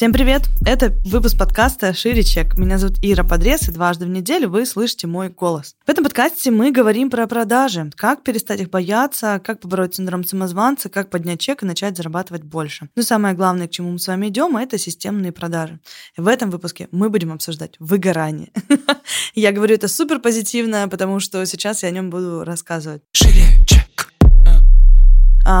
Всем привет! Это выпуск подкаста «Шире чек». Меня зовут Ира Подрез, и дважды в неделю вы слышите мой голос. В этом подкасте мы говорим про продажи, как перестать их бояться, как побороть синдром самозванца, как поднять чек и начать зарабатывать больше. Но самое главное, к чему мы с вами идем, это системные продажи. В этом выпуске мы будем обсуждать выгорание. Я говорю это супер позитивно, потому что сейчас я о нем буду рассказывать. Шире,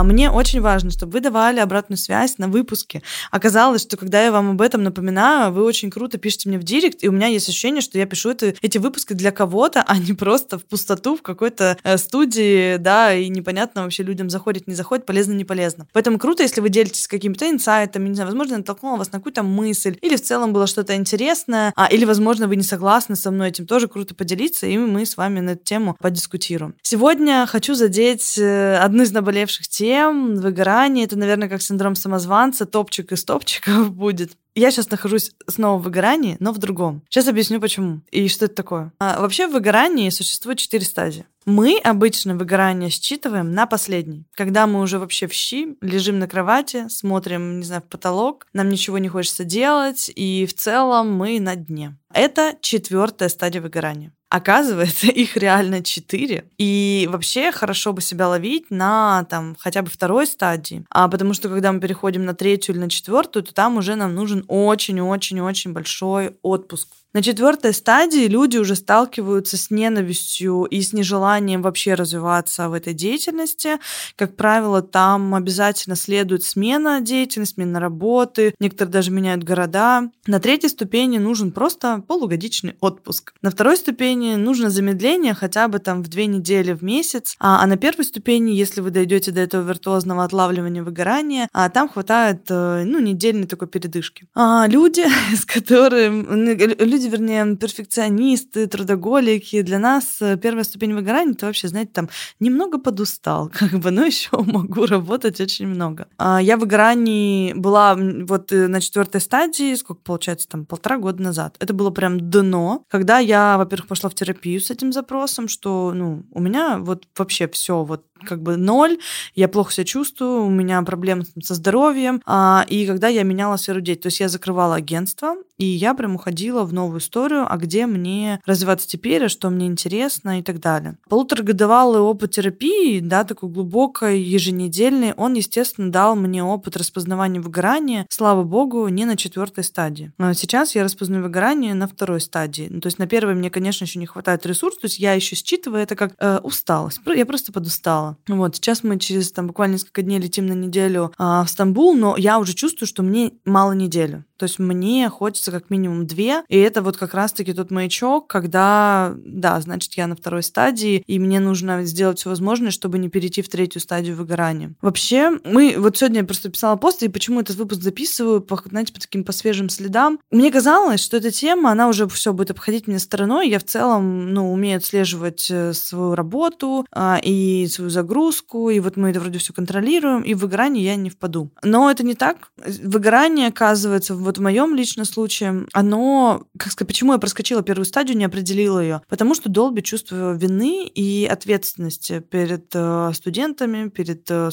Мне очень важно, чтобы вы давали обратную связь на выпуске. Оказалось, что когда я вам об этом напоминаю, вы очень круто пишете мне в директ, и у меня есть ощущение, что я пишу это, эти выпуски для кого-то, а не просто в пустоту в какой-то э, студии, да, и непонятно вообще людям заходит, не заходит, полезно, не полезно. Поэтому круто, если вы делитесь какими-то инсайтами, не знаю, возможно, натолкнула вас на какую-то мысль, или в целом было что-то интересное, а, или, возможно, вы не согласны со мной, этим тоже круто поделиться, и мы с вами на эту тему подискутируем. Сегодня хочу задеть э, одну из наболевших тем, выгорание. Это, наверное, как синдром самозванца, топчик из топчиков будет. Я сейчас нахожусь снова в выгорании, но в другом. Сейчас объясню, почему и что это такое. А, вообще в выгорании существует четыре стадии. Мы обычно выгорание считываем на последний, когда мы уже вообще в щи, лежим на кровати, смотрим, не знаю, в потолок, нам ничего не хочется делать, и в целом мы на дне. Это четвертая стадия выгорания. Оказывается, их реально четыре. И вообще хорошо бы себя ловить на там хотя бы второй стадии. А потому что когда мы переходим на третью или на четвертую, то там уже нам нужен очень-очень-очень большой отпуск. На четвертой стадии люди уже сталкиваются с ненавистью и с нежеланием вообще развиваться в этой деятельности. Как правило, там обязательно следует смена деятельности, смена работы. Некоторые даже меняют города. На третьей ступени нужен просто полугодичный отпуск. На второй ступени нужно замедление хотя бы там в две недели в месяц. А, а на первой ступени, если вы дойдете до этого виртуозного отлавливания выгорания, а там хватает э, ну, недельной такой передышки. А люди, с которыми... Люди, вернее, перфекционисты, трудоголики, для нас э, первая ступень выгорания, это вообще, знаете, там немного подустал, как бы, но еще могу работать очень много. А Я в выгорании была вот э, на четвертой стадии, сколько получается, там полтора года назад. Это было прям дно, когда я, во-первых, пошла в терапию с этим запросом, что, ну, у меня вот вообще все вот как бы ноль, я плохо себя чувствую, у меня проблемы со здоровьем, а, и когда я меняла сферу деятельности, то есть я закрывала агентство, и я прям уходила в новую историю, а где мне развиваться теперь, а что мне интересно и так далее. Полуторагодовалый опыт терапии, да, такой глубокой, еженедельный, он, естественно, дал мне опыт распознавания выгорания, слава богу, не на четвертой стадии. Но сейчас я распознаю выгорание на второй стадии. Ну, то есть на первой мне, конечно, еще не хватает ресурсов, то есть я еще считываю это как э, усталость. Я просто подустала. Вот, сейчас мы через там буквально несколько дней летим на неделю э, в Стамбул, но я уже чувствую, что мне мало недели. То есть мне хочется как минимум две, и это вот как раз-таки тот маячок, когда, да, значит, я на второй стадии, и мне нужно сделать все возможное, чтобы не перейти в третью стадию выгорания. Вообще, мы, вот сегодня я просто писала пост, и почему этот выпуск записываю, по, знаете, по таким, по свежим следам. Мне казалось, что эта тема, она уже все будет обходить меня стороной, я в целом, ну, умею отслеживать э, свою работу а, и свою загрузку, и вот мы это вроде все контролируем, и в выгорание я не впаду. Но это не так. Выгорание, оказывается, вот в моем личном случае, оно, как сказать, почему я проскочила первую стадию, не определила ее? Потому что долби чувство вины и ответственности перед э, студентами, перед э,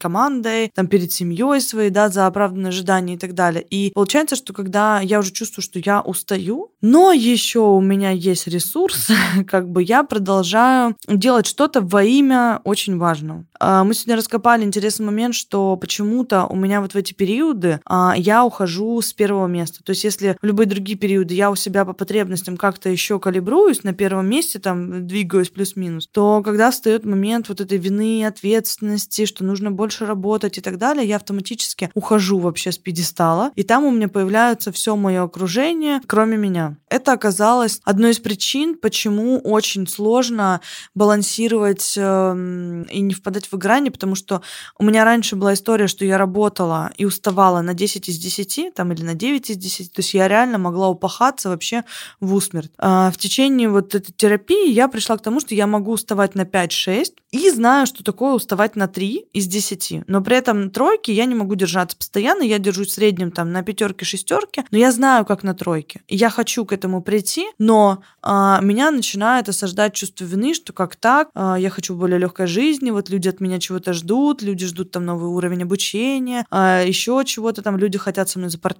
командой, там, перед семьей своей, да, за оправданные ожидания и так далее. И получается, что когда я уже чувствую, что я устаю, но еще у меня есть ресурс, как бы я продолжаю делать что-то во имя очень важного. А, мы сегодня раскопали интересный момент, что почему-то у меня вот в эти периоды а, я ухожу с первого места. То есть если в любые другие периоды я у себя по потребностям как-то еще калибруюсь на первом месте, там двигаюсь плюс-минус, то когда встает момент вот этой вины, ответственности, что нужно больше работать и так далее, я автоматически ухожу вообще с пьедестала, и там у меня появляется все мое окружение, кроме меня. Это оказалось одной из причин, почему очень сложно балансировать э, и не впадать в выгорание, потому что у меня раньше была история, что я работала и уставала на 10 из 10, там, или на 9 из 10. То есть я реально могла упахаться вообще в усмерть. А в течение вот этой терапии я пришла к тому, что я могу уставать на 5-6 и знаю, что такое уставать на 3 из 10. Но при этом тройки я не могу держаться постоянно, я держусь в среднем там на пятерке, шестерке, но я знаю, как на тройке. Я хочу к этому прийти, но а, меня начинает осаждать чувство вины, что как так, а, я хочу более легкой жизни, вот люди от меня чего-то ждут, люди ждут там новый уровень обучения, а, еще чего-то там, люди хотят со мной запартнериться.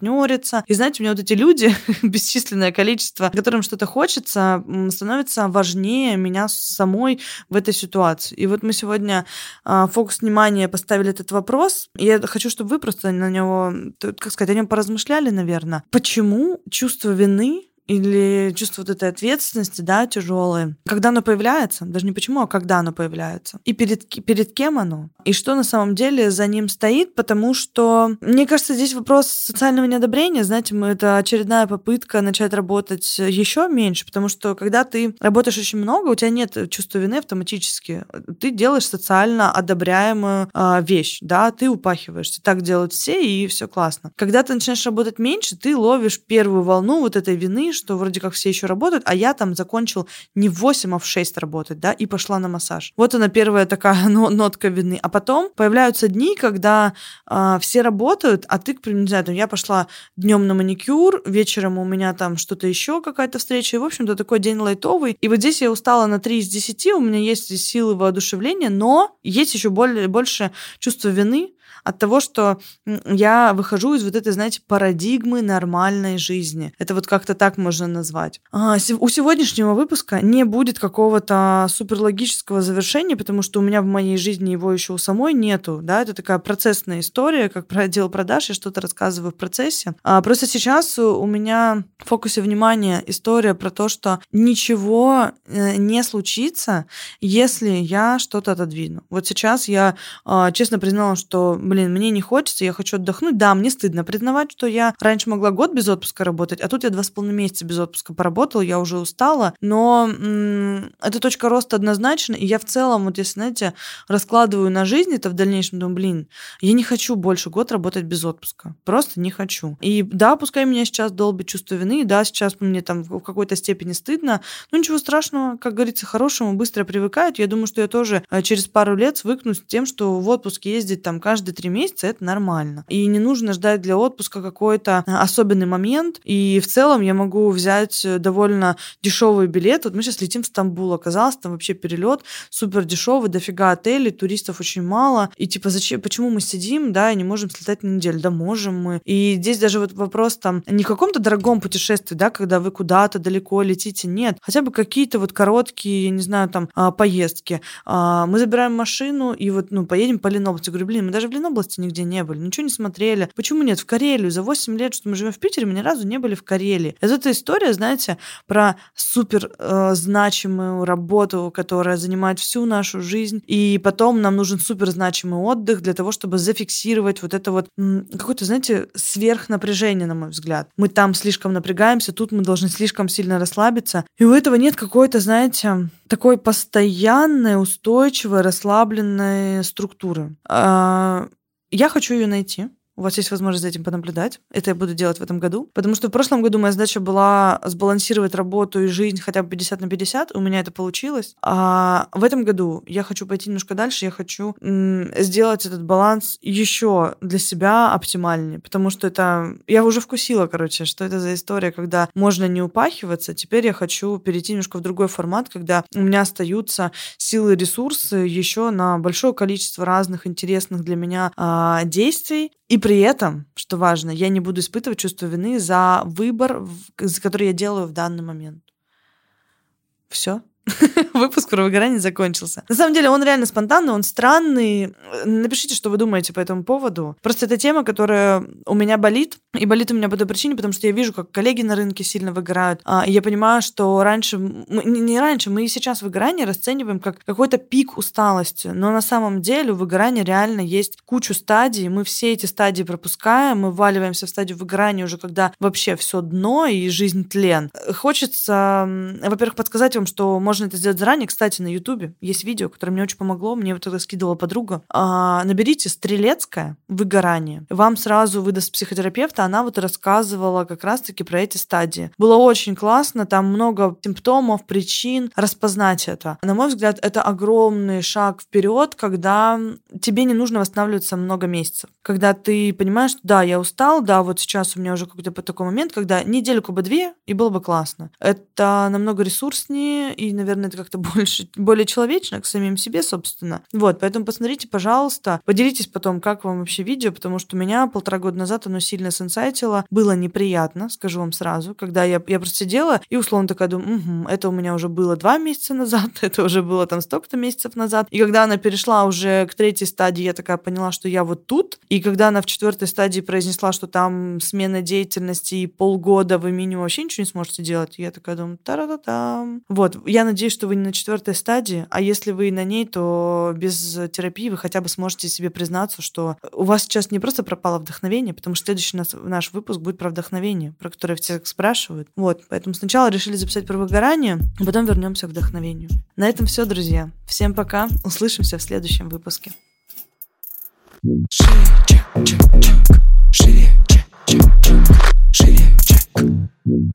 И знаете, у меня вот эти люди, бесчисленное количество, которым что-то хочется, становится важнее меня самой в этой ситуации. И вот мы сегодня а, фокус внимания поставили этот вопрос, и я хочу, чтобы вы просто на него, как сказать, о нем поразмышляли, наверное. Почему чувство вины или чувство вот этой ответственности, да, тяжелое. Когда оно появляется, даже не почему, а когда оно появляется. И перед, перед кем оно. И что на самом деле за ним стоит, потому что, мне кажется, здесь вопрос социального неодобрения, знаете, это очередная попытка начать работать еще меньше, потому что когда ты работаешь очень много, у тебя нет чувства вины автоматически. Ты делаешь социально одобряемую э, вещь, да, ты упахиваешься. Так делают все, и все классно. Когда ты начинаешь работать меньше, ты ловишь первую волну вот этой вины, что вроде как все еще работают, а я там закончил не в 8, а в 6 работать, да, и пошла на массаж. Вот она первая такая нотка вины. А потом появляются дни, когда э, все работают, а ты, к примеру, не знаю, там, я пошла днем на маникюр, вечером у меня там что-то еще, какая-то встреча, и, в общем-то, такой день лайтовый. И вот здесь я устала на 3 из 10, у меня есть силы воодушевления, но есть еще более, больше чувства вины, от того, что я выхожу из вот этой, знаете, парадигмы нормальной жизни. Это вот как-то так можно назвать. А, у сегодняшнего выпуска не будет какого-то суперлогического завершения, потому что у меня в моей жизни его еще у самой нету. Да? Это такая процессная история, как про отдел продаж, я что-то рассказываю в процессе. А просто сейчас у меня в фокусе внимания история про то, что ничего э, не случится, если я что-то отодвину. Вот сейчас я а, честно признала, что блин, мне не хочется, я хочу отдохнуть. Да, мне стыдно признавать, что я раньше могла год без отпуска работать, а тут я два с половиной месяца без отпуска поработала, я уже устала. Но м- эта точка роста однозначно, и я в целом, вот если, знаете, раскладываю на жизнь это в дальнейшем, думаю, блин, я не хочу больше год работать без отпуска. Просто не хочу. И да, пускай меня сейчас долбит чувство вины, и да, сейчас мне там в какой-то степени стыдно, но ничего страшного, как говорится, хорошему быстро привыкают. Я думаю, что я тоже э, через пару лет свыкнусь с тем, что в отпуск ездить там каждый три месяца это нормально. И не нужно ждать для отпуска какой-то э, особенный момент. И в целом я могу взять э, довольно дешевый билет. Вот мы сейчас летим в Стамбул, оказалось, там вообще перелет супер дешевый, дофига отелей, туристов очень мало. И типа зачем, почему мы сидим, да, и не можем слетать на неделю? Да можем мы. И здесь даже вот вопрос там не в каком-то дорогом путешествии, да, когда вы куда-то далеко летите, нет. Хотя бы какие-то вот короткие, я не знаю, там а, поездки. А, мы забираем машину и вот, ну, поедем по Ленобласти. Говорю, блин, мы даже в Ленобласти области нигде не были, ничего не смотрели. Почему нет? В Карелию. За 8 лет, что мы живем в Питере, мы ни разу не были в Карелии. Это эта история, знаете, про супер э, значимую работу, которая занимает всю нашу жизнь. И потом нам нужен супер значимый отдых для того, чтобы зафиксировать вот это вот какое-то, знаете, сверхнапряжение, на мой взгляд. Мы там слишком напрягаемся, тут мы должны слишком сильно расслабиться. И у этого нет какой-то, знаете, такой постоянной, устойчивой, расслабленной структуры. А, я хочу ее найти. У вас есть возможность за этим понаблюдать. Это я буду делать в этом году. Потому что в прошлом году моя задача была сбалансировать работу и жизнь хотя бы 50 на 50. У меня это получилось. А в этом году я хочу пойти немножко дальше. Я хочу м- сделать этот баланс еще для себя оптимальнее. Потому что это... Я уже вкусила, короче, что это за история, когда можно не упахиваться. Теперь я хочу перейти немножко в другой формат, когда у меня остаются силы и ресурсы еще на большое количество разных интересных для меня а, действий. И при этом, что важно, я не буду испытывать чувство вины за выбор, который я делаю в данный момент. Все. Выпуск про выгорание закончился. На самом деле он реально спонтанный, он странный. Напишите, что вы думаете по этому поводу. Просто это тема, которая у меня болит. И болит у меня по той причине, потому что я вижу, как коллеги на рынке сильно выгорают. А, и я понимаю, что раньше, не раньше, мы и сейчас выгорание расцениваем как какой-то пик усталости. Но на самом деле у выгорания реально есть кучу стадий. Мы все эти стадии пропускаем, мы вваливаемся в стадию выгорания уже, когда вообще все дно и жизнь тлен. Хочется, во-первых, подсказать вам, что можно это сделать заранее. Кстати, на Ютубе есть видео, которое мне очень помогло, мне вот это скидывала подруга. А, наберите «Стрелецкое выгорание». Вам сразу выдаст психотерапевта, она вот рассказывала как раз-таки про эти стадии. Было очень классно, там много симптомов, причин, распознать это. На мой взгляд, это огромный шаг вперед, когда тебе не нужно восстанавливаться много месяцев. Когда ты понимаешь, да, я устал, да, вот сейчас у меня уже какой-то такой момент, когда недельку бы две, и было бы классно. Это намного ресурснее, и, наверное, это как-то больше, более человечно к самим себе, собственно. Вот, поэтому посмотрите, пожалуйста, поделитесь потом, как вам вообще видео, потому что у меня полтора года назад оно сильно сенсайтило. Было неприятно, скажу вам сразу, когда я, я просто сидела и условно такая думаю, угу, это у меня уже было два месяца назад, это уже было там столько-то месяцев назад. И когда она перешла уже к третьей стадии, я такая поняла, что я вот тут. И когда она в четвертой стадии произнесла, что там смена деятельности и полгода вы минимум вообще ничего не сможете делать, я такая думаю, та-ра-та-там. Вот, я надеюсь, что вы на четвертой стадии, а если вы на ней, то без терапии вы хотя бы сможете себе признаться, что у вас сейчас не просто пропало вдохновение, потому что следующий наш, наш выпуск будет про вдохновение, про которое все спрашивают. Вот, поэтому сначала решили записать про выгорание, а потом вернемся к вдохновению. На этом все, друзья. Всем пока. Услышимся в следующем выпуске. Шире, чек, чек, чек. Шире, чек, чек. Шире, чек.